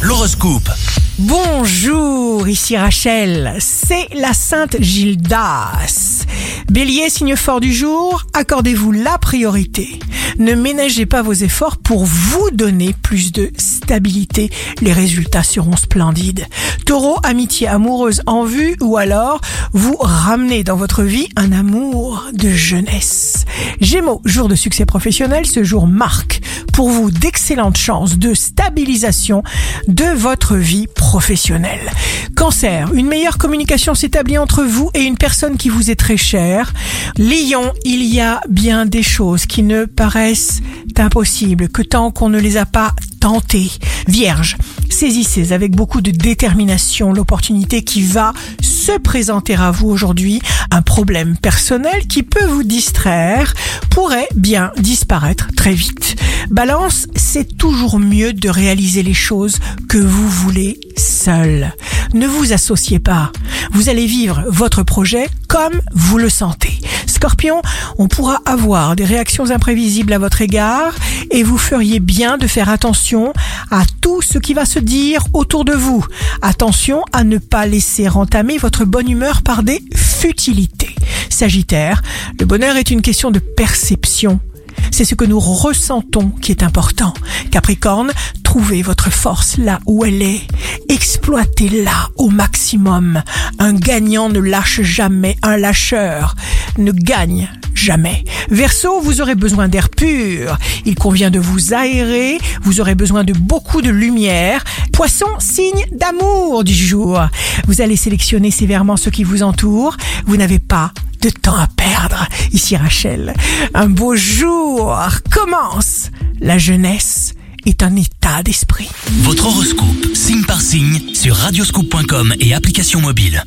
L'horoscope. Bonjour, ici Rachel, c'est la Sainte Gildas. Bélier, signe fort du jour, accordez-vous la priorité. Ne ménagez pas vos efforts pour vous donner plus de stabilité. Les résultats seront splendides. Taureau, amitié amoureuse en vue ou alors vous ramenez dans votre vie un amour de jeunesse. Gémeaux, jour de succès professionnel, ce jour marque pour vous d'excellentes chances de stabilisation de votre vie professionnelle. Cancer, une meilleure communication s'établit entre vous et une personne qui vous est très chère. Lion, il y a bien des choses qui ne paraissent impossibles que tant qu'on ne les a pas tentées. Vierge, saisissez avec beaucoup de détermination l'opportunité qui va se présenter à vous aujourd'hui. Un problème personnel qui peut vous distraire pourrait bien disparaître très vite. Balance, c'est toujours mieux de réaliser les choses que vous voulez seul. Ne vous associez pas. Vous allez vivre votre projet comme vous le sentez. Scorpion, on pourra avoir des réactions imprévisibles à votre égard et vous feriez bien de faire attention à tout ce qui va se dire autour de vous. Attention à ne pas laisser entamer votre bonne humeur par des futilités. Sagittaire, le bonheur est une question de perception. C'est ce que nous ressentons qui est important. Capricorne, trouvez votre force là où elle est. Exploitez-la au maximum. Un gagnant ne lâche jamais. Un lâcheur ne gagne jamais. Verseau, vous aurez besoin d'air pur. Il convient de vous aérer. Vous aurez besoin de beaucoup de lumière. Poisson, signe d'amour du jour. Vous allez sélectionner sévèrement ce qui vous entoure. Vous n'avez pas de temps à perdre. Ici Rachel. Un beau jour commence. La jeunesse est un état d'esprit. Votre horoscope, signe par signe, sur radioscoop.com et application mobile.